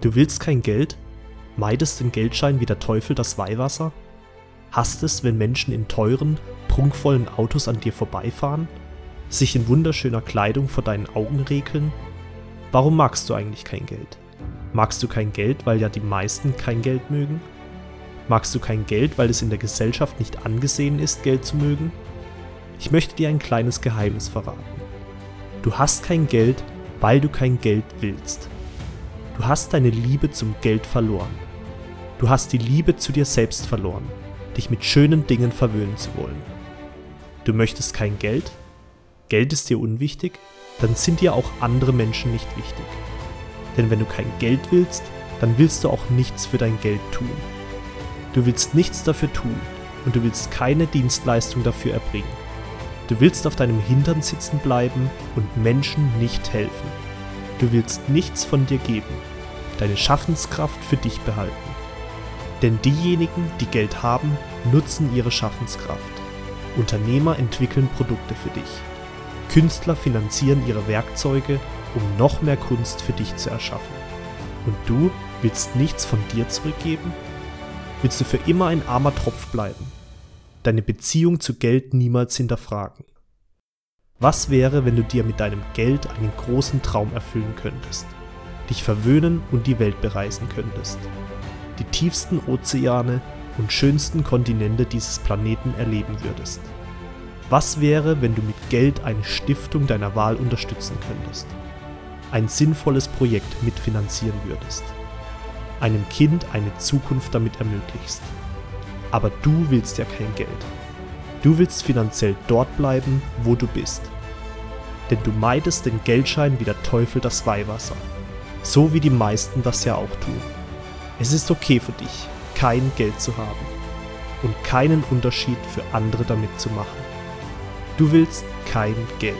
Du willst kein Geld? Meidest den Geldschein wie der Teufel das Weihwasser? Hasst es, wenn Menschen in teuren, prunkvollen Autos an dir vorbeifahren? Sich in wunderschöner Kleidung vor deinen Augen regeln? Warum magst du eigentlich kein Geld? Magst du kein Geld, weil ja die meisten kein Geld mögen? Magst du kein Geld, weil es in der Gesellschaft nicht angesehen ist, Geld zu mögen? Ich möchte dir ein kleines Geheimnis verraten. Du hast kein Geld, weil du kein Geld willst. Du hast deine Liebe zum Geld verloren. Du hast die Liebe zu dir selbst verloren, dich mit schönen Dingen verwöhnen zu wollen. Du möchtest kein Geld? Geld ist dir unwichtig? Dann sind dir auch andere Menschen nicht wichtig. Denn wenn du kein Geld willst, dann willst du auch nichts für dein Geld tun. Du willst nichts dafür tun und du willst keine Dienstleistung dafür erbringen. Du willst auf deinem Hintern sitzen bleiben und Menschen nicht helfen. Du willst nichts von dir geben, deine Schaffenskraft für dich behalten. Denn diejenigen, die Geld haben, nutzen ihre Schaffenskraft. Unternehmer entwickeln Produkte für dich. Künstler finanzieren ihre Werkzeuge, um noch mehr Kunst für dich zu erschaffen. Und du willst nichts von dir zurückgeben? Willst du für immer ein armer Tropf bleiben? Deine Beziehung zu Geld niemals hinterfragen? Was wäre, wenn du dir mit deinem Geld einen großen Traum erfüllen könntest? Dich verwöhnen und die Welt bereisen könntest? Die tiefsten Ozeane und schönsten Kontinente dieses Planeten erleben würdest? Was wäre, wenn du mit Geld eine Stiftung deiner Wahl unterstützen könntest? Ein sinnvolles Projekt mitfinanzieren würdest? Einem Kind eine Zukunft damit ermöglichst? Aber du willst ja kein Geld. Du willst finanziell dort bleiben, wo du bist. Denn du meidest den Geldschein wie der Teufel das Weihwasser. So wie die meisten das ja auch tun. Es ist okay für dich, kein Geld zu haben und keinen Unterschied für andere damit zu machen. Du willst kein Geld.